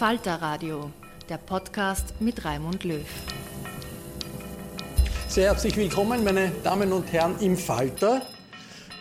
Falter Radio, der Podcast mit Raimund Löw. Sehr herzlich willkommen, meine Damen und Herren, im Falter.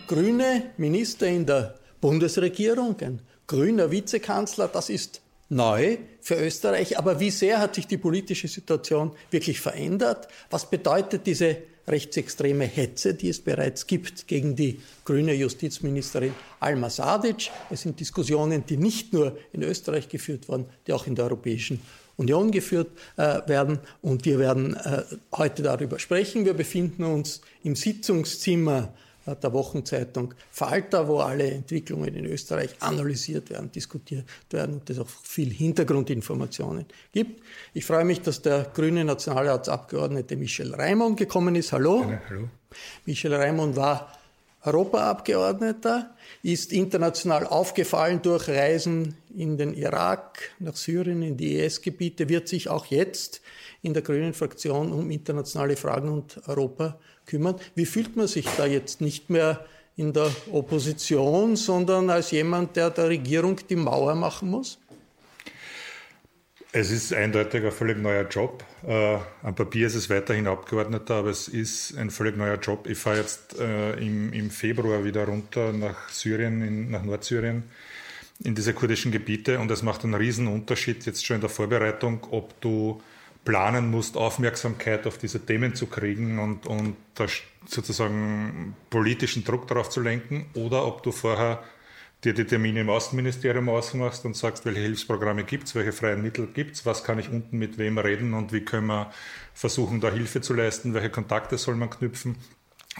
Grüne Minister in der Bundesregierung, ein grüner Vizekanzler, das ist neu für Österreich. Aber wie sehr hat sich die politische Situation wirklich verändert? Was bedeutet diese rechtsextreme Hetze, die es bereits gibt gegen die grüne Justizministerin Alma Sadic? Es sind Diskussionen, die nicht nur in Österreich geführt wurden, die auch in der Europäischen Union geführt äh, werden. Und wir werden äh, heute darüber sprechen. Wir befinden uns im Sitzungszimmer der Wochenzeitung Falter, wo alle Entwicklungen in Österreich analysiert werden, diskutiert werden und es auch viel Hintergrundinformationen gibt. Ich freue mich, dass der grüne Nationalratsabgeordnete Michel Raimond gekommen ist. Hallo. Ja, hallo. Michel Raimond war Europaabgeordneter, ist international aufgefallen durch Reisen in den Irak, nach Syrien, in die IS-Gebiete, wird sich auch jetzt in der grünen Fraktion um internationale Fragen und Europa kümmern. Wie fühlt man sich da jetzt nicht mehr in der Opposition, sondern als jemand, der der Regierung die Mauer machen muss? Es ist eindeutig ein völlig neuer Job. Äh, am Papier ist es weiterhin Abgeordneter, aber es ist ein völlig neuer Job. Ich fahre jetzt äh, im, im, Februar wieder runter nach Syrien, in, nach Nordsyrien, in diese kurdischen Gebiete und es macht einen riesen Unterschied jetzt schon in der Vorbereitung, ob du planen musst, Aufmerksamkeit auf diese Themen zu kriegen und, und sozusagen politischen Druck darauf zu lenken oder ob du vorher dir die Termine im Außenministerium ausmachst und sagst, welche Hilfsprogramme gibt es, welche freien Mittel gibt es, was kann ich unten mit wem reden und wie können wir versuchen, da Hilfe zu leisten, welche Kontakte soll man knüpfen.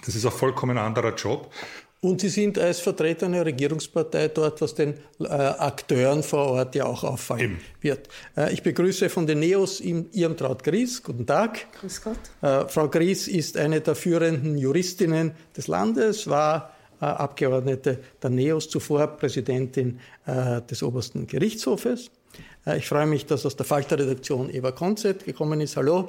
Das ist ein vollkommen anderer Job. Und Sie sind als Vertreter einer Regierungspartei dort, was den äh, Akteuren vor Ort ja auch auffallen Eben. wird. Äh, ich begrüße von den NEOS Ihrem Traut Gries. Guten Tag. Grüß Gott. Äh, Frau Gries ist eine der führenden Juristinnen des Landes, war äh, Abgeordnete der NEOS, zuvor Präsidentin äh, des obersten Gerichtshofes. Äh, ich freue mich, dass aus der Falter-Redaktion Eva Konzett gekommen ist. Hallo.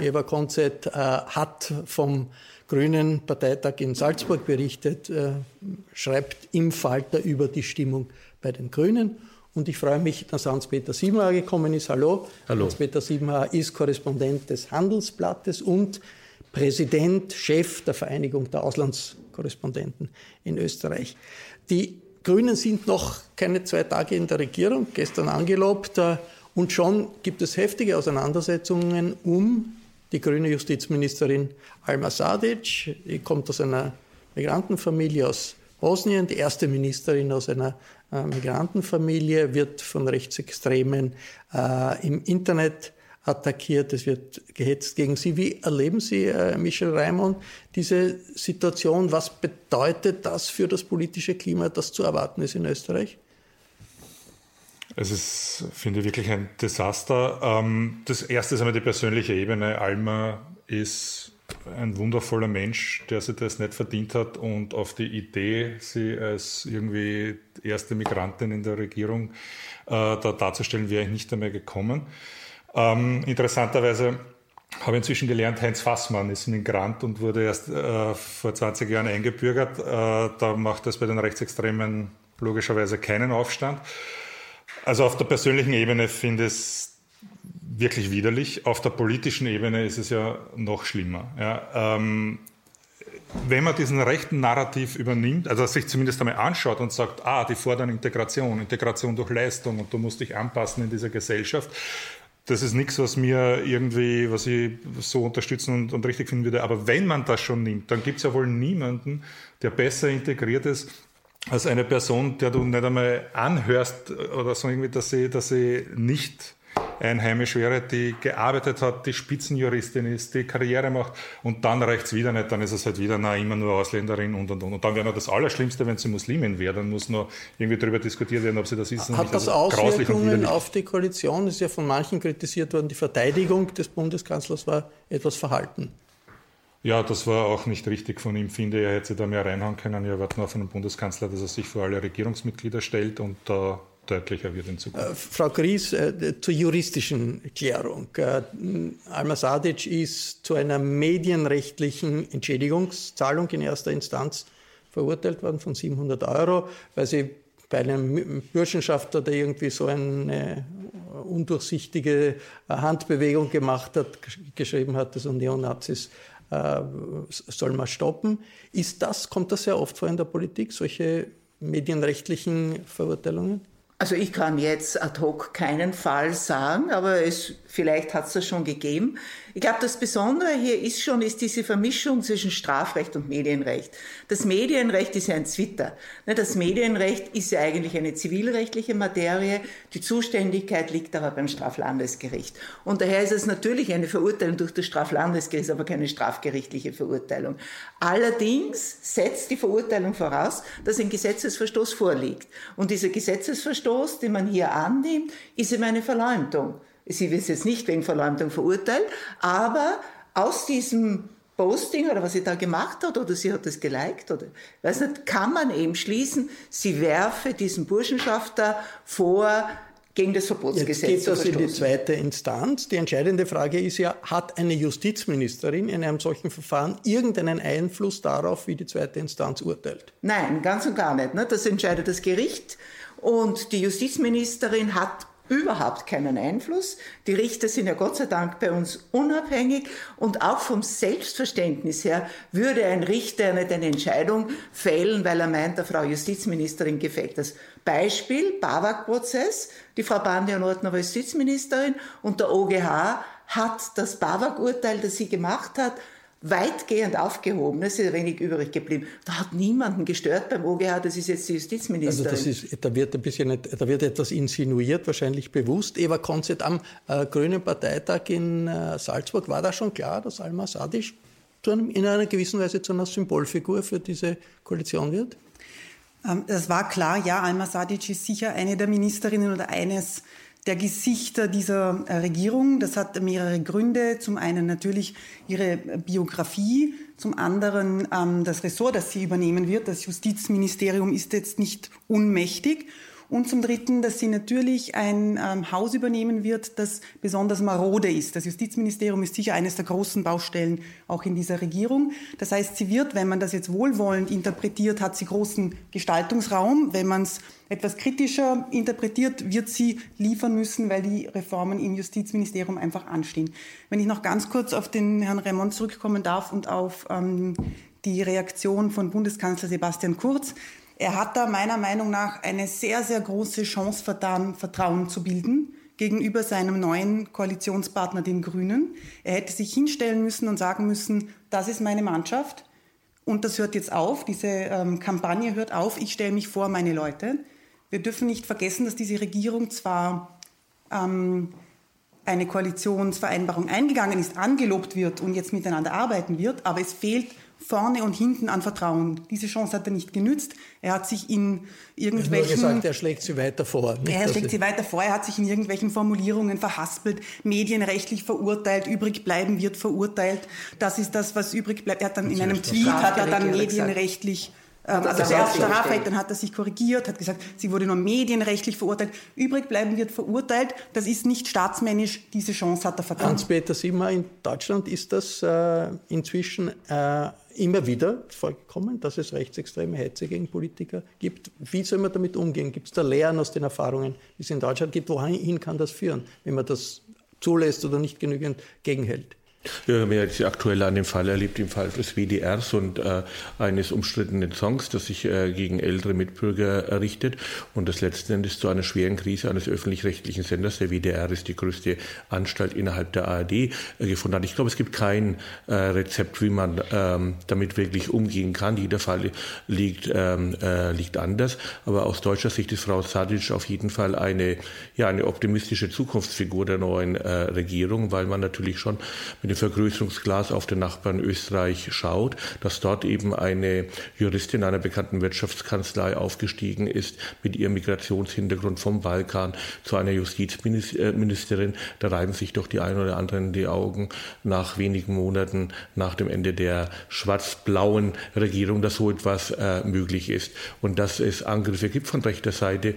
Eva Konzett hat vom Grünen Parteitag in Salzburg berichtet, äh, schreibt im Falter über die Stimmung bei den Grünen. Und ich freue mich, dass Hans-Peter Siebenhaar gekommen ist. Hallo. Hallo. Hans-Peter Siebenhaar ist Korrespondent des Handelsblattes und Präsident, Chef der Vereinigung der Auslandskorrespondenten in Österreich. Die Grünen sind noch keine zwei Tage in der Regierung, gestern angelobt. Äh, und schon gibt es heftige Auseinandersetzungen um die grüne Justizministerin Alma Sadic. Die kommt aus einer Migrantenfamilie aus Bosnien, die erste Ministerin aus einer äh, Migrantenfamilie, wird von Rechtsextremen äh, im Internet attackiert, es wird gehetzt gegen sie. Wie erleben Sie, äh, Michel Raimond, diese Situation? Was bedeutet das für das politische Klima, das zu erwarten ist in Österreich? Es ist, finde ich, wirklich ein Desaster. Ähm, das erste ist einmal die persönliche Ebene. Alma ist ein wundervoller Mensch, der sich das nicht verdient hat und auf die Idee, sie als irgendwie erste Migrantin in der Regierung äh, da darzustellen, wäre ich nicht einmal gekommen. Ähm, interessanterweise habe ich inzwischen gelernt, Heinz Fassmann ist ein Migrant und wurde erst äh, vor 20 Jahren eingebürgert. Äh, da macht das bei den Rechtsextremen logischerweise keinen Aufstand. Also auf der persönlichen Ebene finde ich es wirklich widerlich. Auf der politischen Ebene ist es ja noch schlimmer. Ja, ähm, wenn man diesen rechten Narrativ übernimmt, also sich zumindest einmal anschaut und sagt, ah, die fordern Integration, Integration durch Leistung und du musst dich anpassen in dieser Gesellschaft, das ist nichts, was mir irgendwie, was ich so unterstützen und, und richtig finden würde. Aber wenn man das schon nimmt, dann gibt es ja wohl niemanden, der besser integriert ist als eine Person, der du nicht einmal anhörst oder so irgendwie, dass sie, dass sie nicht einheimisch wäre, die gearbeitet hat, die Spitzenjuristin ist, die Karriere macht und dann reicht's wieder nicht, dann ist es halt wieder na, immer nur Ausländerin und und und. Und dann wäre noch das Allerschlimmste, wenn sie Muslimin wäre, dann muss noch irgendwie darüber diskutiert werden, ob sie das ist. Hat das also Auswirkungen auf die Koalition? Ist ja von manchen kritisiert worden, die Verteidigung des Bundeskanzlers war etwas verhalten. Ja, das war auch nicht richtig von ihm, finde. Er hätte sich da mehr reinhauen können. Wir erwarten von dem Bundeskanzler, dass er sich vor alle Regierungsmitglieder stellt und da äh, deutlicher wird in Zukunft. Äh, Frau Gries, äh, zur juristischen Klärung. Äh, Alma Sadic ist zu einer medienrechtlichen Entschädigungszahlung in erster Instanz verurteilt worden von 700 Euro, weil sie bei einem Burschenschafter, der irgendwie so eine undurchsichtige Handbewegung gemacht hat, geschrieben hat, dass er Neonazis äh, soll man stoppen. Ist das, kommt das sehr oft vor in der Politik, solche medienrechtlichen Verurteilungen? Also ich kann jetzt ad hoc keinen Fall sagen, aber es, vielleicht hat es das schon gegeben. Ich glaube, das Besondere hier ist schon, ist diese Vermischung zwischen Strafrecht und Medienrecht. Das Medienrecht ist ja ein Zwitter. Ne, das Medienrecht ist ja eigentlich eine zivilrechtliche Materie. Die Zuständigkeit liegt aber beim Straflandesgericht. Und daher ist es natürlich eine Verurteilung durch das Straflandesgericht, aber keine strafgerichtliche Verurteilung. Allerdings setzt die Verurteilung voraus, dass ein Gesetzesverstoß vorliegt. Und dieser Gesetzesverstoß, den man hier annimmt, ist eben eine Verleumdung. Sie wird jetzt nicht wegen Verleumdung verurteilt, aber aus diesem Posting oder was sie da gemacht hat oder sie hat das geliked oder weiß nicht, kann man eben schließen, sie werfe diesen Burschenschafter vor, gegen das Verbotsgesetz Jetzt geht das in die zweite Instanz. Die entscheidende Frage ist ja, hat eine Justizministerin in einem solchen Verfahren irgendeinen Einfluss darauf, wie die zweite Instanz urteilt? Nein, ganz und gar nicht. Ne? Das entscheidet das Gericht. Und die Justizministerin hat überhaupt keinen Einfluss. Die Richter sind ja Gott sei Dank bei uns unabhängig und auch vom Selbstverständnis her würde ein Richter nicht eine Entscheidung fällen, weil er meint, der Frau Justizministerin gefällt das. Beispiel, BAWAG-Prozess. Die Frau Bandian-Ortner war Justizministerin und der OGH hat das BAWAG-Urteil, das sie gemacht hat, weitgehend aufgehoben. Es ist wenig übrig geblieben. Da hat niemanden gestört beim OGH, das ist jetzt die Justizministerin. Also das ist, da, wird ein bisschen, da wird etwas insinuiert, wahrscheinlich bewusst. Eva Konzett am äh, Grünen Parteitag in äh, Salzburg, war da schon klar, dass Alma Sadisch einem, in einer gewissen Weise zu einer Symbolfigur für diese Koalition wird? Ähm, das war klar, ja, Alma Sadic ist sicher eine der Ministerinnen oder eines der Gesichter dieser äh, Regierung. Das hat mehrere Gründe. Zum einen natürlich ihre Biografie, zum anderen ähm, das Ressort, das sie übernehmen wird. Das Justizministerium ist jetzt nicht unmächtig. Und zum Dritten, dass sie natürlich ein ähm, Haus übernehmen wird, das besonders marode ist. Das Justizministerium ist sicher eines der großen Baustellen auch in dieser Regierung. Das heißt, sie wird, wenn man das jetzt wohlwollend interpretiert, hat sie großen Gestaltungsraum. Wenn man es etwas kritischer interpretiert, wird sie liefern müssen, weil die Reformen im Justizministerium einfach anstehen. Wenn ich noch ganz kurz auf den Herrn Raymond zurückkommen darf und auf ähm, die Reaktion von Bundeskanzler Sebastian Kurz. Er hat da meiner Meinung nach eine sehr, sehr große Chance vertan, Vertrauen zu bilden gegenüber seinem neuen Koalitionspartner, den Grünen. Er hätte sich hinstellen müssen und sagen müssen, das ist meine Mannschaft und das hört jetzt auf, diese ähm, Kampagne hört auf, ich stelle mich vor meine Leute. Wir dürfen nicht vergessen, dass diese Regierung zwar ähm, eine Koalitionsvereinbarung eingegangen ist, angelobt wird und jetzt miteinander arbeiten wird, aber es fehlt vorne und hinten an Vertrauen. Diese Chance hat er nicht genützt. Er hat sich in irgendwelchen... Er hat gesagt, er schlägt sie weiter vor. Nicht, er schlägt sie weiter vor. Er hat sich in irgendwelchen Formulierungen verhaspelt, medienrechtlich verurteilt, übrig bleiben wird verurteilt. Das ist das, was übrig bleibt. Er hat dann in einem Tweet, hat er dann medienrechtlich ähm, also zuerst Strafrecht, dann hat er sich korrigiert, hat gesagt, sie wurde nur medienrechtlich verurteilt. Übrig bleiben wird verurteilt. Das ist nicht staatsmännisch. Diese Chance hat er vertan. Hans-Peter Simmer, in Deutschland ist das äh, inzwischen äh, immer wieder vorgekommen, dass es rechtsextreme Hetze gegen Politiker gibt. Wie soll man damit umgehen? Gibt es da Lehren aus den Erfahrungen, die es in Deutschland gibt? Wohin kann das führen, wenn man das zulässt oder nicht genügend gegenhält? Wir haben jetzt aktuell an dem Fall erlebt, im Fall des WDRs und äh, eines umstrittenen Songs, das sich äh, gegen ältere Mitbürger errichtet und das letzten Endes zu einer schweren Krise eines öffentlich-rechtlichen Senders, der WDR ist die größte Anstalt innerhalb der ARD, äh, gefunden hat. Ich glaube, es gibt kein äh, Rezept, wie man ähm, damit wirklich umgehen kann. Jeder Fall liegt, ähm, äh, liegt anders, aber aus deutscher Sicht ist Frau Sadic auf jeden Fall eine, ja, eine optimistische Zukunftsfigur der neuen äh, Regierung, weil man natürlich schon mit dem Vergrößerungsglas auf den Nachbarn Österreich schaut, dass dort eben eine Juristin einer bekannten Wirtschaftskanzlei aufgestiegen ist mit ihrem Migrationshintergrund vom Balkan zu einer Justizministerin. Da reiben sich doch die einen oder anderen die Augen nach wenigen Monaten nach dem Ende der schwarz-blauen Regierung, dass so etwas äh, möglich ist und dass es Angriffe gibt von rechter Seite.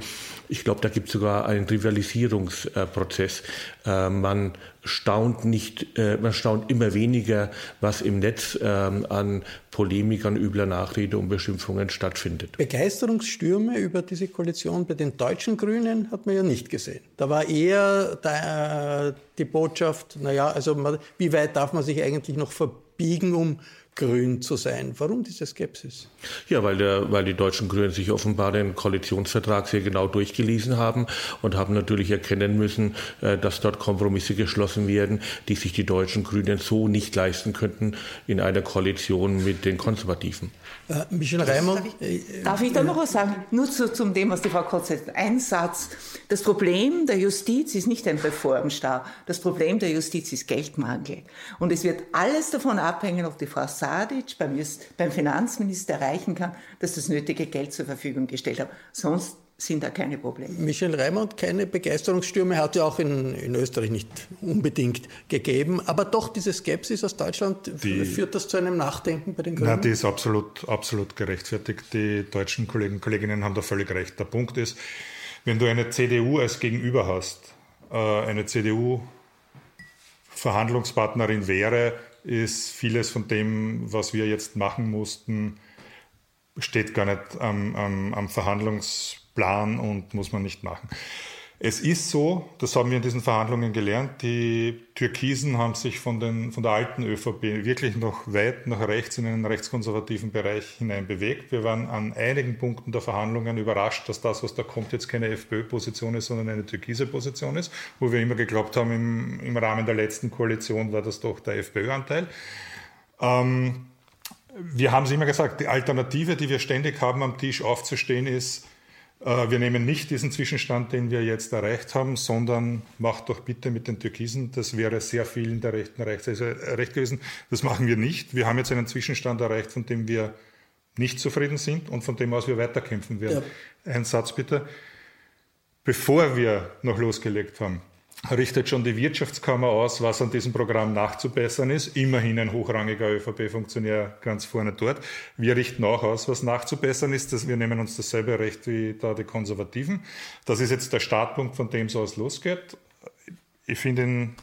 Ich glaube, da gibt es sogar einen Rivalisierungsprozess. Äh, man staunt nicht, äh, man staunt immer weniger, was im Netz ähm, an Polemik, an übler Nachrede und Beschimpfungen stattfindet. Begeisterungsstürme über diese Koalition bei den deutschen Grünen hat man ja nicht gesehen. Da war eher der, die Botschaft, naja, also man, wie weit darf man sich eigentlich noch verbiegen, um grün zu sein. Warum diese Skepsis? Ja, weil, der, weil die deutschen Grünen sich offenbar den Koalitionsvertrag sehr genau durchgelesen haben und haben natürlich erkennen müssen, äh, dass dort Kompromisse geschlossen werden, die sich die deutschen Grünen so nicht leisten könnten in einer Koalition mit den Konservativen. Äh, Michel Reimann. Darf ich, darf ich da noch was sagen? Nur zu, zum dem, was die Frau Kotz sagt. Ein Satz. Das Problem der Justiz ist nicht ein Reformstau. Das Problem der Justiz ist Geldmangel. Und es wird alles davon abhängen, ob die Frau Sadic beim, beim Finanzminister erreichen kann, dass das nötige Geld zur Verfügung gestellt hat. Sonst sind da keine Probleme. Michel Reimann, keine Begeisterungsstürme hat ja auch in, in Österreich nicht unbedingt gegeben, aber doch diese Skepsis aus Deutschland, die, führt das zu einem Nachdenken bei den Grünen? Nein, die ist absolut, absolut gerechtfertigt. Die deutschen Kollegen und Kolleginnen haben da völlig recht. Der Punkt ist, wenn du eine CDU als Gegenüber hast, äh, eine CDU Verhandlungspartnerin wäre, ist vieles von dem, was wir jetzt machen mussten, steht gar nicht am, am, am Verhandlungsplan und muss man nicht machen. Es ist so, das haben wir in diesen Verhandlungen gelernt, die Türkisen haben sich von, den, von der alten ÖVP wirklich noch weit nach rechts in einen rechtskonservativen Bereich hinein bewegt. Wir waren an einigen Punkten der Verhandlungen überrascht, dass das, was da kommt, jetzt keine FPÖ-Position ist, sondern eine türkise Position ist, wo wir immer geglaubt haben, im, im Rahmen der letzten Koalition war das doch der FPÖ-Anteil. Ähm, wir haben es immer gesagt, die Alternative, die wir ständig haben, am Tisch aufzustehen, ist, äh, wir nehmen nicht diesen Zwischenstand, den wir jetzt erreicht haben, sondern macht doch bitte mit den Türkisen. Das wäre sehr vielen der Rechten recht, also recht gewesen. Das machen wir nicht. Wir haben jetzt einen Zwischenstand erreicht, von dem wir nicht zufrieden sind und von dem aus wir weiterkämpfen werden. Ja. Ein Satz bitte. Bevor wir noch losgelegt haben, richtet schon die Wirtschaftskammer aus, was an diesem Programm nachzubessern ist. Immerhin ein hochrangiger ÖVP-Funktionär ganz vorne dort. Wir richten auch aus, was nachzubessern ist. Wir nehmen uns dasselbe Recht wie da die Konservativen. Das ist jetzt der Startpunkt, von dem es aus losgeht. Ich finde ihn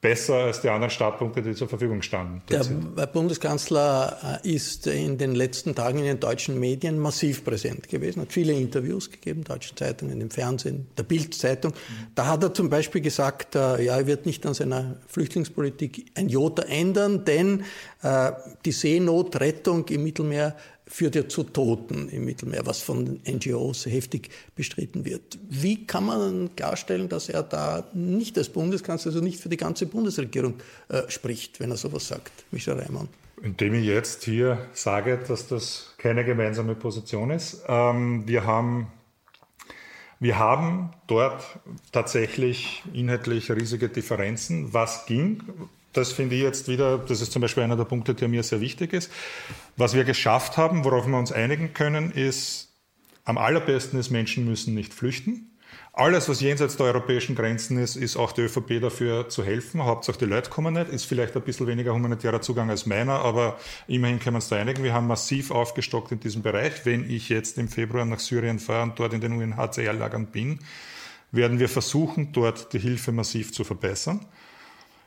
besser als die anderen Startpunkte, die zur Verfügung standen. Der Bundeskanzler äh, ist in den letzten Tagen in den deutschen Medien massiv präsent gewesen, hat viele Interviews gegeben, deutschen Zeitungen, im Fernsehen, der Bild-Zeitung. Da hat er zum Beispiel gesagt, äh, ja, er wird nicht an seiner Flüchtlingspolitik ein Jota ändern, denn äh, die Seenotrettung im Mittelmeer führt ja zu Toten im Mittelmeer, was von NGOs heftig bestritten wird. Wie kann man klarstellen, dass er da nicht als Bundeskanzler, also nicht für die ganze Bundesregierung äh, spricht, wenn er sowas sagt, Michel Reimann? Indem ich jetzt hier sage, dass das keine gemeinsame Position ist. Ähm, wir haben wir haben dort tatsächlich inhaltlich riesige Differenzen. Was ging? Das finde ich jetzt wieder, das ist zum Beispiel einer der Punkte, der mir sehr wichtig ist. Was wir geschafft haben, worauf wir uns einigen können, ist, am allerbesten ist, Menschen müssen nicht flüchten. Alles, was jenseits der europäischen Grenzen ist, ist auch die ÖVP dafür zu helfen. Hauptsache die Leute kommen nicht. Ist vielleicht ein bisschen weniger humanitärer Zugang als meiner, aber immerhin können wir uns da einigen. Wir haben massiv aufgestockt in diesem Bereich. Wenn ich jetzt im Februar nach Syrien fahre und dort in den UNHCR-Lagern bin, werden wir versuchen, dort die Hilfe massiv zu verbessern.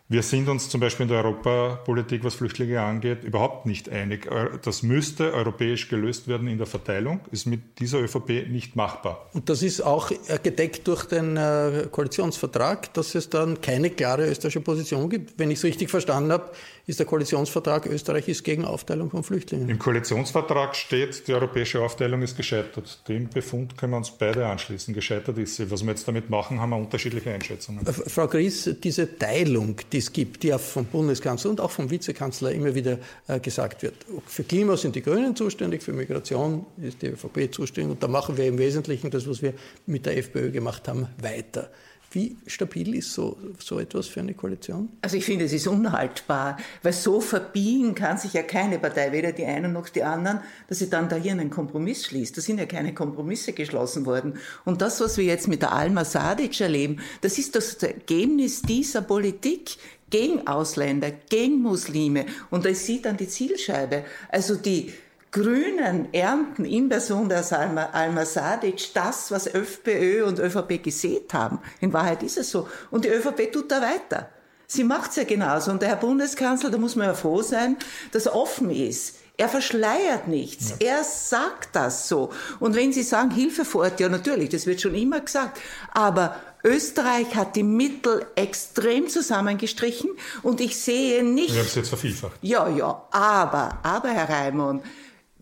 Wir sind uns zum Beispiel in der Europapolitik, was Flüchtlinge angeht, überhaupt nicht einig. Das müsste europäisch gelöst werden in der Verteilung, ist mit dieser ÖVP nicht machbar. Und das ist auch gedeckt durch den äh, Koalitionsvertrag, dass es dann keine klare österreichische Position gibt. Wenn ich es richtig verstanden habe, ist der Koalitionsvertrag, Österreich ist gegen Aufteilung von Flüchtlingen. Im Koalitionsvertrag steht, die europäische Aufteilung ist gescheitert. Dem Befund können wir uns beide anschließen. Gescheitert ist sie. Was wir jetzt damit machen, haben wir unterschiedliche Einschätzungen. Äh, Frau Gries, diese Teilung, die es gibt, die ja vom Bundeskanzler und auch vom Vizekanzler immer wieder äh, gesagt wird. Für Klima sind die Grünen zuständig, für Migration ist die ÖVP zuständig und da machen wir im Wesentlichen das, was wir mit der FPÖ gemacht haben, weiter. Wie stabil ist so, so etwas für eine Koalition? Also ich finde, es ist unhaltbar, weil so verbiegen kann sich ja keine Partei, weder die einen noch die anderen, dass sie dann da hier einen Kompromiss schließt. Da sind ja keine Kompromisse geschlossen worden. Und das, was wir jetzt mit der Alma Sadic erleben, das ist das Ergebnis dieser Politik gegen Ausländer, gegen Muslime. Und da ist sie dann die Zielscheibe. Also die Grünen ernten in Person der Alma, Alma Sadic das, was FPÖ und ÖVP gesät haben. In Wahrheit ist es so. Und die ÖVP tut da weiter. Sie macht's ja genauso. Und der Herr Bundeskanzler, da muss man ja froh sein, dass er offen ist. Er verschleiert nichts. Ja. Er sagt das so. Und wenn Sie sagen Hilfe vor Ort, ja natürlich, das wird schon immer gesagt. Aber Österreich hat die Mittel extrem zusammengestrichen und ich sehe nicht. Wir haben es jetzt vervielfacht. Ja, ja. Aber, aber Herr Raimund,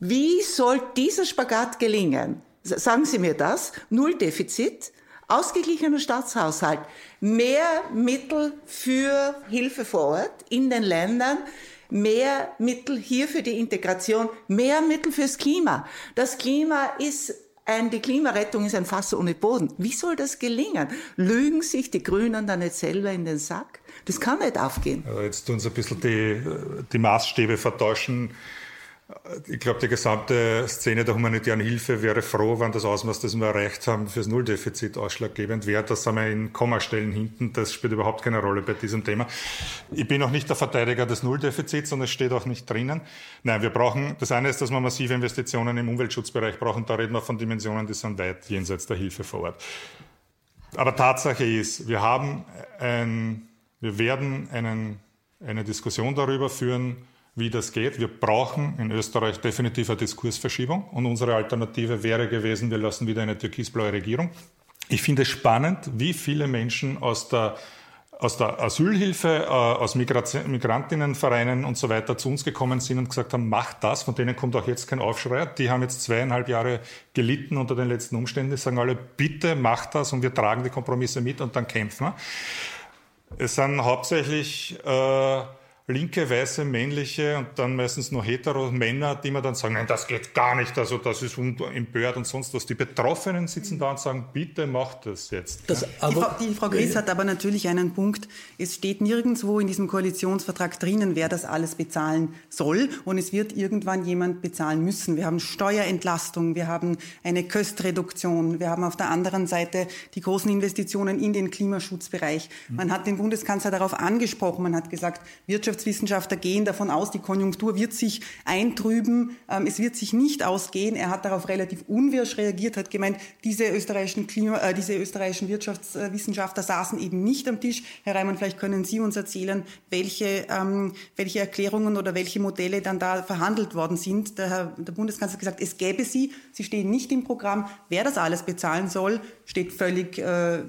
wie soll dieser Spagat gelingen? Sagen Sie mir das. Null Defizit, ausgeglichener Staatshaushalt, mehr Mittel für Hilfe vor Ort in den Ländern, mehr Mittel hier für die Integration, mehr Mittel fürs Klima. Das Klima ist ein, die Klimarettung ist ein Fass ohne Boden. Wie soll das gelingen? Lügen sich die Grünen dann nicht selber in den Sack? Das kann nicht aufgehen. Jetzt tun sie ein bisschen die, die Maßstäbe vertauschen. Ich glaube, die gesamte Szene der humanitären Hilfe wäre froh, wenn das Ausmaß, das wir erreicht haben, fürs Nulldefizit ausschlaggebend wäre. Das sind wir in Kommastellen hinten. Das spielt überhaupt keine Rolle bei diesem Thema. Ich bin auch nicht der Verteidiger des Nulldefizits und es steht auch nicht drinnen. Nein, wir brauchen, das eine ist, dass wir massive Investitionen im Umweltschutzbereich brauchen. Da reden wir von Dimensionen, die sind weit jenseits der Hilfe vor Ort. Aber Tatsache ist, wir haben ein, wir werden einen, eine Diskussion darüber führen, wie das geht. Wir brauchen in Österreich definitiv eine Diskursverschiebung und unsere Alternative wäre gewesen, wir lassen wieder eine türkisblaue Regierung. Ich finde es spannend, wie viele Menschen aus der aus der Asylhilfe, äh, aus Migrantinnenvereinen und so weiter zu uns gekommen sind und gesagt haben, macht das, von denen kommt auch jetzt kein Aufschrei. Die haben jetzt zweieinhalb Jahre gelitten unter den letzten Umständen. Die sagen alle, bitte macht das und wir tragen die Kompromisse mit und dann kämpfen wir. Es sind hauptsächlich äh, linke, weiße, männliche und dann meistens nur hetero Männer, die mir dann sagen, nein, das geht gar nicht, also das ist empört und sonst was. Die Betroffenen sitzen da und sagen, bitte macht das jetzt. Das, die, Frau, die Frau Gries hat aber natürlich einen Punkt. Es steht nirgendwo in diesem Koalitionsvertrag drinnen, wer das alles bezahlen soll und es wird irgendwann jemand bezahlen müssen. Wir haben Steuerentlastung, wir haben eine Köstreduktion, wir haben auf der anderen Seite die großen Investitionen in den Klimaschutzbereich. Man hat den Bundeskanzler darauf angesprochen, man hat gesagt, Wirtschafts Wirtschaftswissenschaftler gehen davon aus, die Konjunktur wird sich eintrüben, ähm, es wird sich nicht ausgehen. Er hat darauf relativ unwirsch reagiert, hat gemeint, diese österreichischen, Klima, äh, diese österreichischen Wirtschaftswissenschaftler saßen eben nicht am Tisch. Herr Reimann, vielleicht können Sie uns erzählen, welche, ähm, welche Erklärungen oder welche Modelle dann da verhandelt worden sind. Der, Herr, der Bundeskanzler hat gesagt, es gäbe sie, sie stehen nicht im Programm. Wer das alles bezahlen soll, steht völlig, äh,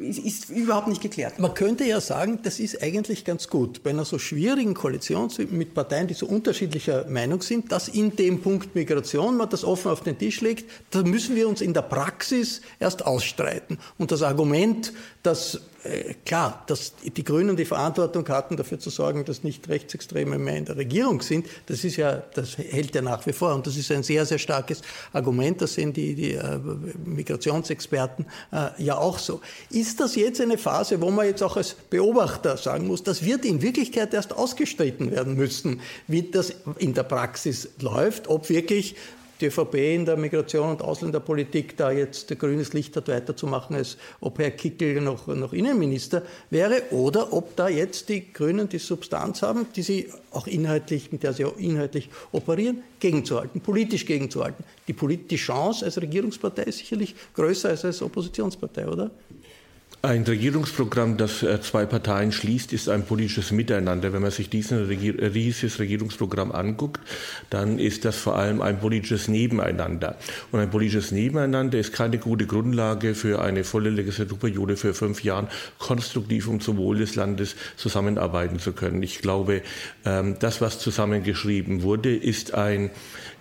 ist, ist überhaupt nicht geklärt. Man könnte ja sagen, das ist eigentlich ganz gut bei einer so schwierigen Koalition mit Parteien, die so unterschiedlicher Meinung sind, dass in dem Punkt Migration man das offen auf den Tisch legt, da müssen wir uns in der Praxis erst ausstreiten. Und das Argument, dass äh, klar, dass die Grünen die Verantwortung hatten, dafür zu sorgen, dass nicht Rechtsextreme mehr in der Regierung sind, das ist ja, das hält ja nach wie vor. Und das ist ein sehr, sehr starkes Argument. Das sehen die, die äh, Migrationsexperten äh, ja auch so. Ist das jetzt eine Phase, wo man jetzt auch als Beobachter sagen muss, das wird in Wirklichkeit erst ausgestritten werden müssen, wie das in der Praxis läuft, ob wirklich die ÖVP in der Migration- und Ausländerpolitik da jetzt grünes Licht hat, weiterzumachen, als ob Herr Kickel noch, noch Innenminister wäre, oder ob da jetzt die Grünen die Substanz haben, die sie auch inhaltlich, mit der sie auch inhaltlich operieren, gegenzuhalten, politisch gegenzuhalten. Die, die Chance als Regierungspartei ist sicherlich größer als als Oppositionspartei, oder? Ein Regierungsprogramm, das äh, zwei Parteien schließt, ist ein politisches Miteinander. Wenn man sich diesen äh, dieses Regierungsprogramm anguckt, dann ist das vor allem ein politisches Nebeneinander. Und ein politisches Nebeneinander ist keine gute Grundlage für eine volle Legislaturperiode für fünf Jahren konstruktiv um zum Wohl des Landes zusammenarbeiten zu können. Ich glaube, ähm, das, was zusammengeschrieben wurde, ist ein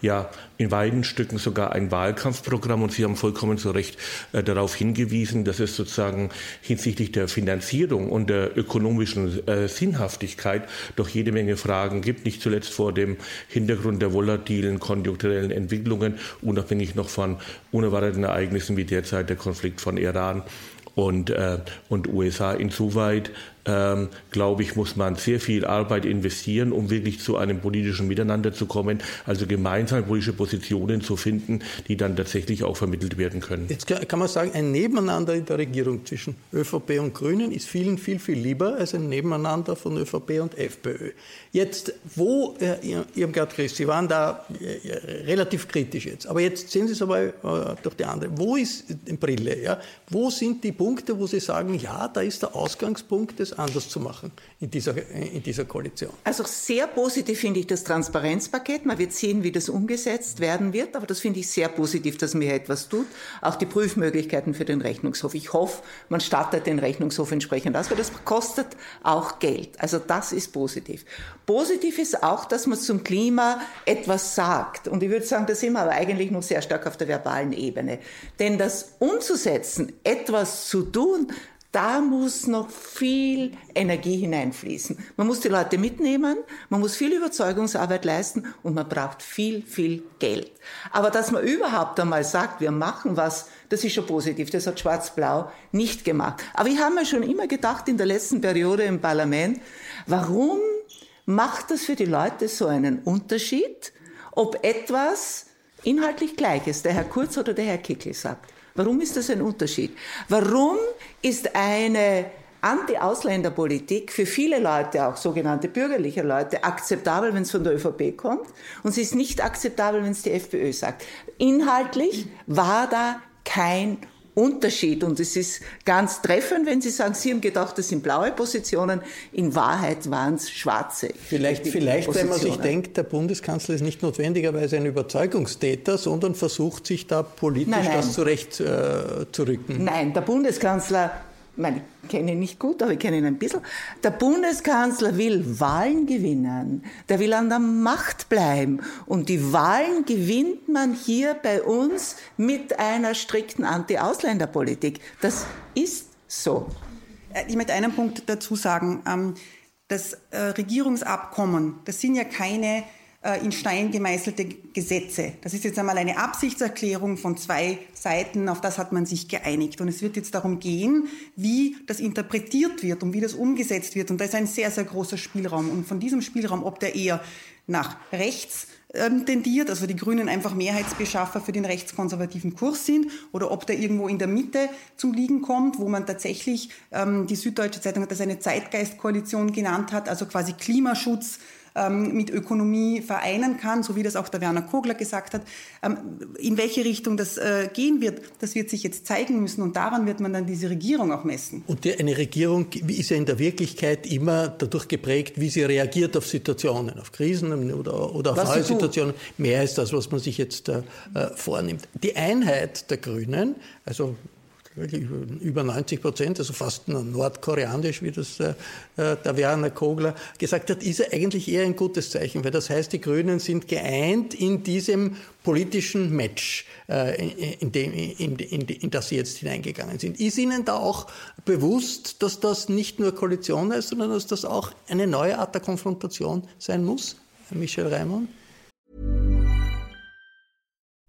ja in weiten Stücken sogar ein Wahlkampfprogramm und Sie haben vollkommen zu Recht äh, darauf hingewiesen, dass es sozusagen hinsichtlich der Finanzierung und der ökonomischen äh, Sinnhaftigkeit doch jede Menge Fragen gibt, nicht zuletzt vor dem Hintergrund der volatilen konjunkturellen Entwicklungen, unabhängig noch von unerwarteten Ereignissen wie derzeit der Konflikt von Iran und, äh, und USA. Insoweit ähm, glaube ich, muss man sehr viel Arbeit investieren, um wirklich zu einem politischen Miteinander zu kommen, also gemeinsame politische Positionen zu finden, die dann tatsächlich auch vermittelt werden können. Jetzt kann man sagen, ein Nebeneinander in der Regierung zwischen ÖVP und Grünen ist vielen viel, viel lieber als ein Nebeneinander von ÖVP und FPÖ. Jetzt, wo, äh, Irmgard Christ, Sie waren da äh, relativ kritisch jetzt, aber jetzt sehen Sie es aber äh, durch die andere. Wo ist in Brille? Ja? Wo sind die Punkte, wo Sie sagen, ja, da ist der Ausgangspunkt des anders zu machen in dieser, in dieser Koalition. Also sehr positiv finde ich das Transparenzpaket. Man wird sehen, wie das umgesetzt werden wird, aber das finde ich sehr positiv, dass man hier etwas tut. Auch die Prüfmöglichkeiten für den Rechnungshof. Ich hoffe, man startet den Rechnungshof entsprechend aus, weil das kostet auch Geld. Also das ist positiv. Positiv ist auch, dass man zum Klima etwas sagt. Und ich würde sagen, da sind wir aber eigentlich noch sehr stark auf der verbalen Ebene. Denn das umzusetzen, etwas zu tun, da muss noch viel Energie hineinfließen. Man muss die Leute mitnehmen, man muss viel Überzeugungsarbeit leisten und man braucht viel, viel Geld. Aber dass man überhaupt einmal sagt, wir machen was, das ist schon positiv. Das hat Schwarz-Blau nicht gemacht. Aber ich habe mir schon immer gedacht in der letzten Periode im Parlament, warum macht das für die Leute so einen Unterschied, ob etwas inhaltlich gleich ist, der Herr Kurz oder der Herr Kickel sagt? Warum ist das ein Unterschied? Warum ist eine Anti-Ausländerpolitik für viele Leute, auch sogenannte bürgerliche Leute, akzeptabel, wenn es von der ÖVP kommt und sie ist nicht akzeptabel, wenn es die FPÖ sagt. Inhaltlich war da kein Unterschied. Und es ist ganz treffend, wenn Sie sagen, Sie haben gedacht, das sind blaue Positionen. In Wahrheit waren es schwarze. Vielleicht, vielleicht wenn man sich denkt, der Bundeskanzler ist nicht notwendigerweise ein Überzeugungstäter, sondern versucht sich da politisch nein, nein. das zurechtzurücken. Äh, nein, der Bundeskanzler ich meine, ich kenne ihn nicht gut, aber ich kenne ihn ein bisschen. Der Bundeskanzler will Wahlen gewinnen. Der will an der Macht bleiben. Und die Wahlen gewinnt man hier bei uns mit einer strikten Anti-Ausländerpolitik. Das ist so. Äh, ich möchte einen Punkt dazu sagen. Ähm, das äh, Regierungsabkommen, das sind ja keine in Stein gemeißelte Gesetze. Das ist jetzt einmal eine Absichtserklärung von zwei Seiten, auf das hat man sich geeinigt. Und es wird jetzt darum gehen, wie das interpretiert wird und wie das umgesetzt wird. Und da ist ein sehr, sehr großer Spielraum. Und von diesem Spielraum, ob der eher nach rechts ähm, tendiert, also die Grünen einfach Mehrheitsbeschaffer für den rechtskonservativen Kurs sind, oder ob der irgendwo in der Mitte zum Liegen kommt, wo man tatsächlich, ähm, die Süddeutsche Zeitung hat das eine Zeitgeistkoalition genannt hat, also quasi Klimaschutz, ähm, mit Ökonomie vereinen kann, so wie das auch der Werner Kogler gesagt hat. Ähm, in welche Richtung das äh, gehen wird, das wird sich jetzt zeigen müssen und daran wird man dann diese Regierung auch messen. Und die, eine Regierung ist ja in der Wirklichkeit immer dadurch geprägt, wie sie reagiert auf Situationen, auf Krisen oder, oder auf neue Situationen. Mehr ist das, was man sich jetzt äh, äh vornimmt. Die Einheit der Grünen, also über 90 Prozent, also fast nordkoreanisch, wie das äh, äh, der Werner Kogler gesagt hat, ist eigentlich eher ein gutes Zeichen, weil das heißt, die Grünen sind geeint in diesem politischen Match, äh, in, dem, in, in, in das sie jetzt hineingegangen sind. Ist Ihnen da auch bewusst, dass das nicht nur Koalition ist, sondern dass das auch eine neue Art der Konfrontation sein muss, Herr Michel Raimond?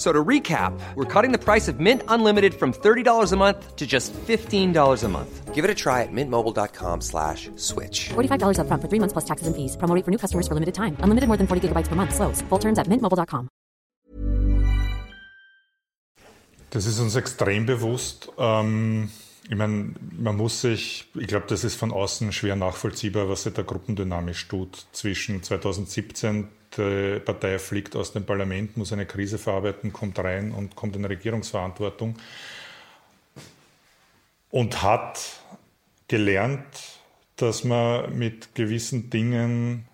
So to recap, we're cutting the price of Mint Unlimited from $30 a month to just $15 a month. Give it a try at mintmobile.com slash switch. $45 up front for three months plus taxes and fees. Promo for new customers for limited time. Unlimited more than 40 gigabytes per month. Slows. Full terms at mintmobile.com. Das ist uns extrem bewusst. Ähm, ich meine, man muss sich, ich glaube, das ist von außen schwer nachvollziehbar, was sich da gruppendynamisch tut. Zwischen 2017, die Partei fliegt aus dem Parlament, muss eine Krise verarbeiten, kommt rein und kommt in Regierungsverantwortung und hat gelernt, dass man mit gewissen Dingen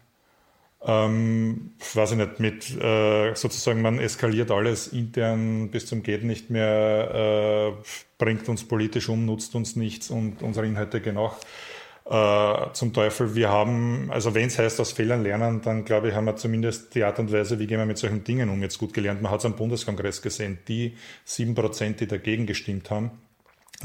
ähm, weiß ich nicht, mit äh, sozusagen, man eskaliert alles intern bis zum Geht nicht mehr, äh, bringt uns politisch um, nutzt uns nichts und unsere Inhalte gehen auch äh, zum Teufel. Wir haben, also wenn es heißt, aus Fehlern lernen, dann glaube ich, haben wir zumindest die Art und Weise, wie gehen wir mit solchen Dingen um, jetzt gut gelernt. Man hat es am Bundeskongress gesehen, die sieben Prozent, die dagegen gestimmt haben,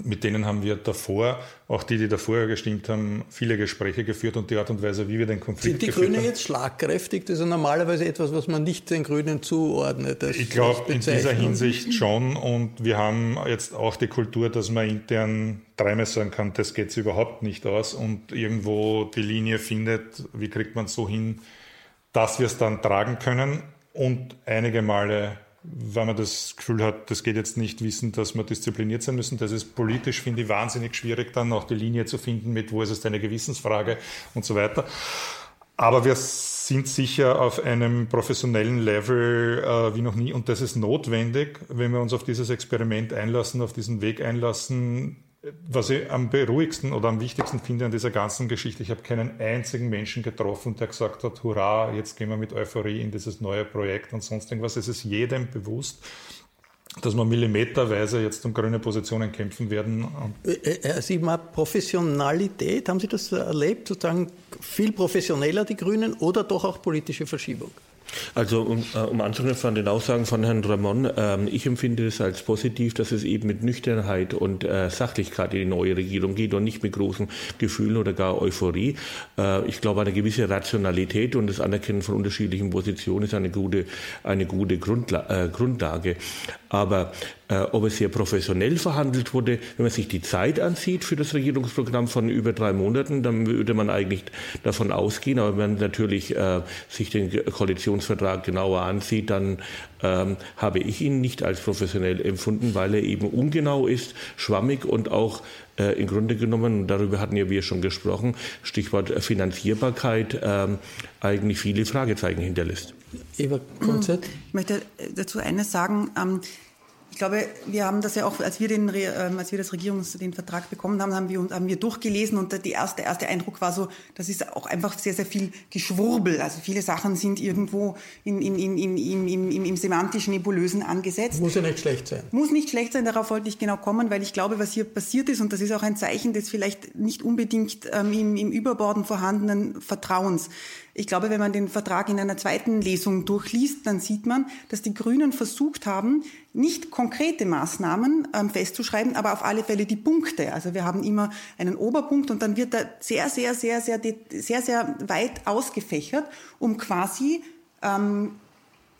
mit denen haben wir davor, auch die, die davor gestimmt haben, viele Gespräche geführt und die Art und Weise, wie wir den Konflikt Sind die Grünen jetzt schlagkräftig? Das ist ja normalerweise etwas, was man nicht den Grünen zuordnet. ich glaube, in dieser Hinsicht schon. Und wir haben jetzt auch die Kultur, dass man intern dreimal sagen kann, das geht überhaupt nicht aus und irgendwo die Linie findet, wie kriegt man es so hin, dass wir es dann tragen können und einige Male wenn man das Gefühl hat, das geht jetzt nicht, wissen, dass wir diszipliniert sein müssen. Das ist politisch, finde ich, wahnsinnig schwierig, dann auch die Linie zu finden mit, wo ist es eine Gewissensfrage und so weiter. Aber wir sind sicher auf einem professionellen Level äh, wie noch nie und das ist notwendig, wenn wir uns auf dieses Experiment einlassen, auf diesen Weg einlassen, was ich am beruhigsten oder am wichtigsten finde an dieser ganzen Geschichte, ich habe keinen einzigen Menschen getroffen, der gesagt hat, hurra, jetzt gehen wir mit Euphorie in dieses neue Projekt und sonst irgendwas. Es ist jedem bewusst, dass wir millimeterweise jetzt um grüne Positionen kämpfen werden. Äh, äh, Sie mal Professionalität, haben Sie das erlebt, sozusagen viel professioneller die Grünen oder doch auch politische Verschiebung? Also um, äh, um anzuknüpfen an den Aussagen von Herrn Ramon, ähm, ich empfinde es als positiv, dass es eben mit Nüchternheit und äh, Sachlichkeit in die neue Regierung geht und nicht mit großen Gefühlen oder gar Euphorie. Äh, ich glaube, eine gewisse Rationalität und das Anerkennen von unterschiedlichen Positionen ist eine gute, eine gute Grundla äh, Grundlage. Aber ob es sehr professionell verhandelt wurde, wenn man sich die Zeit ansieht für das Regierungsprogramm von über drei Monaten, dann würde man eigentlich davon ausgehen. Aber wenn man natürlich äh, sich den Koalitionsvertrag genauer ansieht, dann ähm, habe ich ihn nicht als professionell empfunden, weil er eben ungenau ist, schwammig und auch äh, im Grunde genommen, darüber hatten ja wir schon gesprochen, Stichwort Finanzierbarkeit, äh, eigentlich viele Fragezeichen hinterlässt. Eva Konzert. Ich möchte dazu eines sagen. Ähm, ich glaube, wir haben das ja auch, als wir, den, ähm, als wir das Regierungs, den Vertrag bekommen haben, haben wir, haben wir durchgelesen und der erste, der erste Eindruck war so, das ist auch einfach sehr, sehr viel Geschwurbel. Also viele Sachen sind irgendwo in, in, in, in, in, im, im, im semantischen Nebulösen angesetzt. Muss ja nicht schlecht sein. Muss nicht schlecht sein, darauf wollte ich genau kommen, weil ich glaube, was hier passiert ist, und das ist auch ein Zeichen des vielleicht nicht unbedingt ähm, im, im Überborden vorhandenen Vertrauens. Ich glaube, wenn man den Vertrag in einer zweiten Lesung durchliest, dann sieht man, dass die Grünen versucht haben, nicht konkrete Maßnahmen ähm, festzuschreiben, aber auf alle Fälle die Punkte. Also wir haben immer einen Oberpunkt und dann wird er sehr, sehr, sehr, sehr, sehr, sehr weit ausgefächert, um quasi ähm,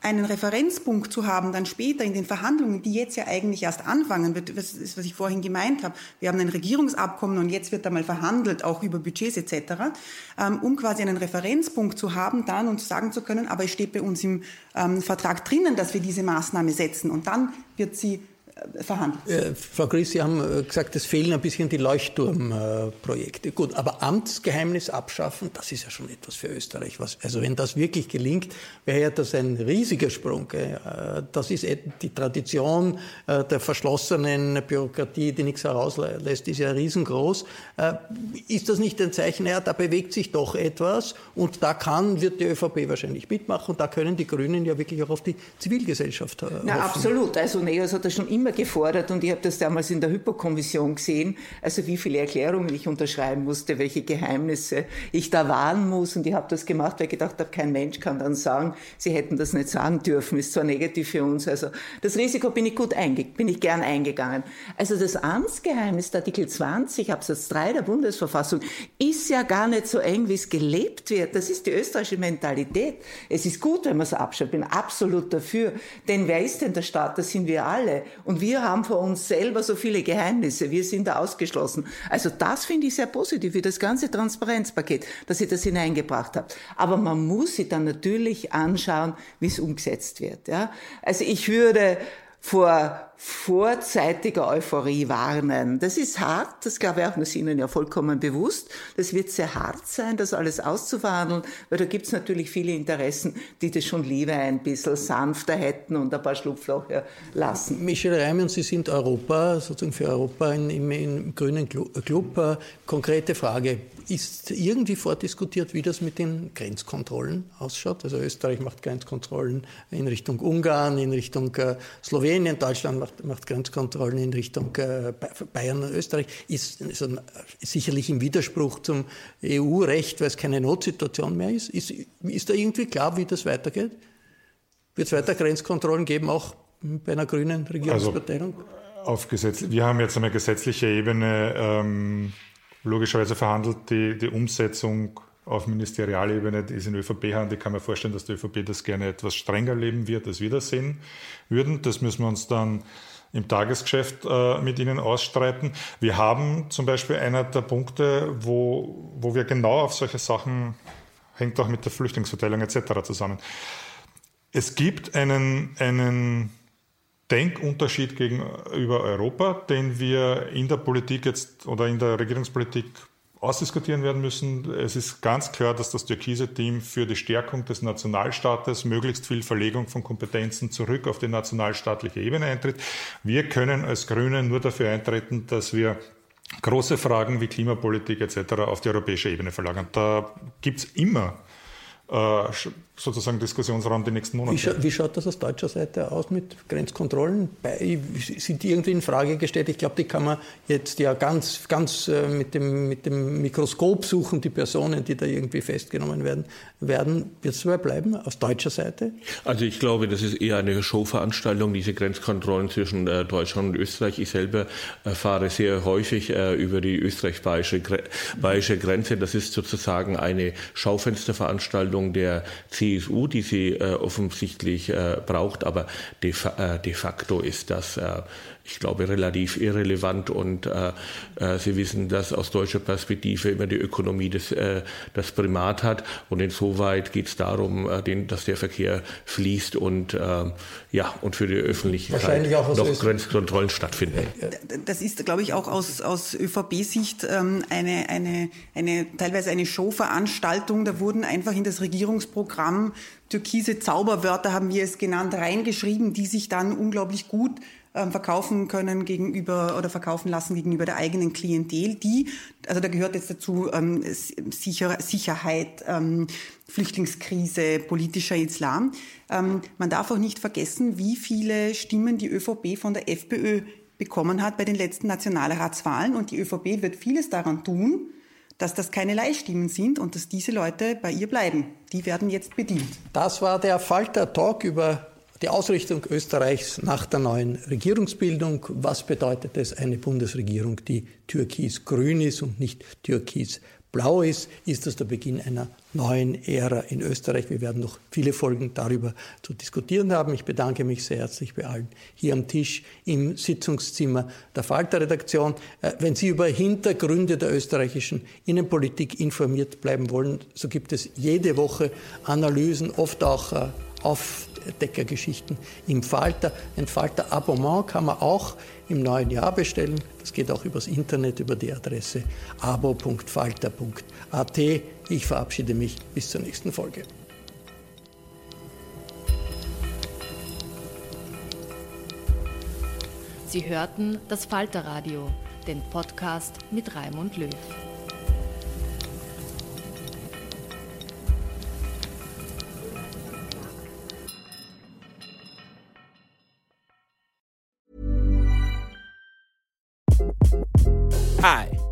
einen Referenzpunkt zu haben, dann später in den Verhandlungen, die jetzt ja eigentlich erst anfangen, das ist, was ich vorhin gemeint habe. Wir haben ein Regierungsabkommen und jetzt wird einmal verhandelt, auch über Budgets etc., ähm, um quasi einen Referenzpunkt zu haben, dann und sagen zu können, aber es steht bei uns im ähm, Vertrag drinnen, dass wir diese Maßnahme setzen und dann wird sie verhandelt. Äh, Frau Griss, Sie haben äh, gesagt, es fehlen ein bisschen die Leuchtturmprojekte. Gut, aber Amtsgeheimnis abschaffen, das ist ja schon etwas für Österreich. Was, also wenn das wirklich gelingt, wäre ja das ein riesiger Sprung. Äh, das ist die Tradition äh, der verschlossenen Bürokratie, die nichts herauslässt, ist ja riesengroß. Äh, ist das nicht ein Zeichen, ja, da bewegt sich doch etwas und da kann, wird die ÖVP wahrscheinlich mitmachen und da können die Grünen ja wirklich auch auf die Zivilgesellschaft hoffen. Na, absolut. Also Neos hat das schon immer gefordert und ich habe das damals in der Hypo-Kommission gesehen, also wie viele Erklärungen ich unterschreiben musste, welche Geheimnisse ich da wahren muss und ich habe das gemacht, weil ich gedacht habe, kein Mensch kann dann sagen, sie hätten das nicht sagen dürfen, ist zwar negativ für uns, also das Risiko bin ich gut einge bin ich gern eingegangen. Also das Amtsgeheimnis, Artikel 20 Absatz 3 der Bundesverfassung ist ja gar nicht so eng, wie es gelebt wird. Das ist die österreichische Mentalität. Es ist gut, wenn man es abschafft. Bin absolut dafür. Denn wer ist denn der Staat? Das sind wir alle. Wir haben vor uns selber so viele Geheimnisse. Wir sind da ausgeschlossen. Also das finde ich sehr positiv, wie das ganze Transparenzpaket, dass ihr das hineingebracht habt. Aber man muss sich dann natürlich anschauen, wie es umgesetzt wird. Ja? Also ich würde vor vorzeitiger Euphorie warnen. Das ist hart, das glaube ich auch, das ist Ihnen ja vollkommen bewusst. Das wird sehr hart sein, das alles auszuverhandeln, weil da gibt es natürlich viele Interessen, die das schon lieber ein bisschen sanfter hätten und ein paar Schlupflöcher lassen. Michel Reimann, Sie sind Europa, sozusagen für Europa im, im, grünen Club. Äh, konkrete Frage, ist irgendwie vordiskutiert, wie das mit den Grenzkontrollen ausschaut. Also Österreich macht Grenzkontrollen in Richtung Ungarn, in Richtung äh, Slowenien, Deutschland macht, macht, Grenzkontrollen in Richtung äh, Bayern und Österreich. Ist, ist, sicherlich im Widerspruch zum EU-Recht, weil es keine Notsituation mehr ist. ist. Ist da irgendwie klar, wie das weitergeht? Wird es weiter Grenzkontrollen geben, auch bei einer grünen Regierungsverteilung? Also auf Gesetz, wir haben jetzt eine gesetzliche Ebene. Ähm logischerweise verhandelt. Die, die Umsetzung auf Ministerialebene ist in ÖVP-Hand. Ich kann mir vorstellen, dass die ÖVP das gerne etwas strenger leben wird, als wir das sehen würden. Das müssen wir uns dann im Tagesgeschäft äh, mit Ihnen ausstreiten. Wir haben zum Beispiel einer der Punkte, wo, wo wir genau auf solche Sachen, hängt auch mit der Flüchtlingsverteilung etc. zusammen. Es gibt einen, einen Denkunterschied gegenüber Europa, den wir in der Politik jetzt oder in der Regierungspolitik ausdiskutieren werden müssen. Es ist ganz klar, dass das türkise Team für die Stärkung des Nationalstaates möglichst viel Verlegung von Kompetenzen zurück auf die nationalstaatliche Ebene eintritt. Wir können als Grüne nur dafür eintreten, dass wir große Fragen wie Klimapolitik etc. auf die europäische Ebene verlagern. Da gibt es immer sozusagen Diskussionsraum die nächsten Monate. Wie, scha wie, schaut das aus deutscher Seite aus mit Grenzkontrollen? Bei, sind die irgendwie in Frage gestellt? Ich glaube, die kann man jetzt ja ganz, ganz äh, mit, dem, mit dem Mikroskop suchen, die Personen, die da irgendwie festgenommen werden. werden. Wird es dabei bleiben, aus deutscher Seite? Also ich glaube, das ist eher eine Showveranstaltung, diese Grenzkontrollen zwischen äh, Deutschland und Österreich. Ich selber äh, fahre sehr häufig äh, über die österreich-bayerische Grenze. Das ist sozusagen eine Schaufensterveranstaltung der CSU die sie äh, offensichtlich äh, braucht, aber de, äh, de, facto ist das, ich glaube, relativ irrelevant und äh, äh, Sie wissen, dass aus deutscher Perspektive immer die Ökonomie des, das Primat hat und insoweit geht es darum, den, dass der Verkehr fließt und ja und für die Öffentlichkeit noch Grenzkontrollen stattfinden. Das ist, glaube ich, auch aus, aus ÖVP-Sicht ähm, eine, eine, eine teilweise eine Showveranstaltung. Da wurden einfach in das Regierungsprogramm Programm türkise Zauberwörter, haben wir es genannt, reingeschrieben, die sich dann unglaublich gut verkaufen können gegenüber oder verkaufen lassen gegenüber der eigenen Klientel, die, also da gehört jetzt dazu ähm, Sicher, Sicherheit, ähm, Flüchtlingskrise, politischer Islam. Ähm, man darf auch nicht vergessen, wie viele Stimmen die ÖVP von der FPÖ bekommen hat bei den letzten Nationalratswahlen und die ÖVP wird vieles daran tun, dass das keine Leihstimmen sind und dass diese Leute bei ihr bleiben. Die werden jetzt bedient. Das war der Falter-Talk über die Ausrichtung Österreichs nach der neuen Regierungsbildung. Was bedeutet es, eine Bundesregierung, die türkis-grün ist und nicht türkis blau ist, ist das der Beginn einer neuen Ära in Österreich. Wir werden noch viele Folgen darüber zu diskutieren haben. Ich bedanke mich sehr herzlich bei allen hier am Tisch im Sitzungszimmer der Falter-Redaktion. Äh, wenn Sie über Hintergründe der österreichischen Innenpolitik informiert bleiben wollen, so gibt es jede Woche Analysen, oft auch äh, auf Deckergeschichten im Falter. Ein Falter-Abonnement kann man auch im neuen Jahr bestellen. Das geht auch übers Internet über die Adresse abo.falter.at. Ich verabschiede mich bis zur nächsten Folge. Sie hörten das Falterradio, den Podcast mit Raimund Löw.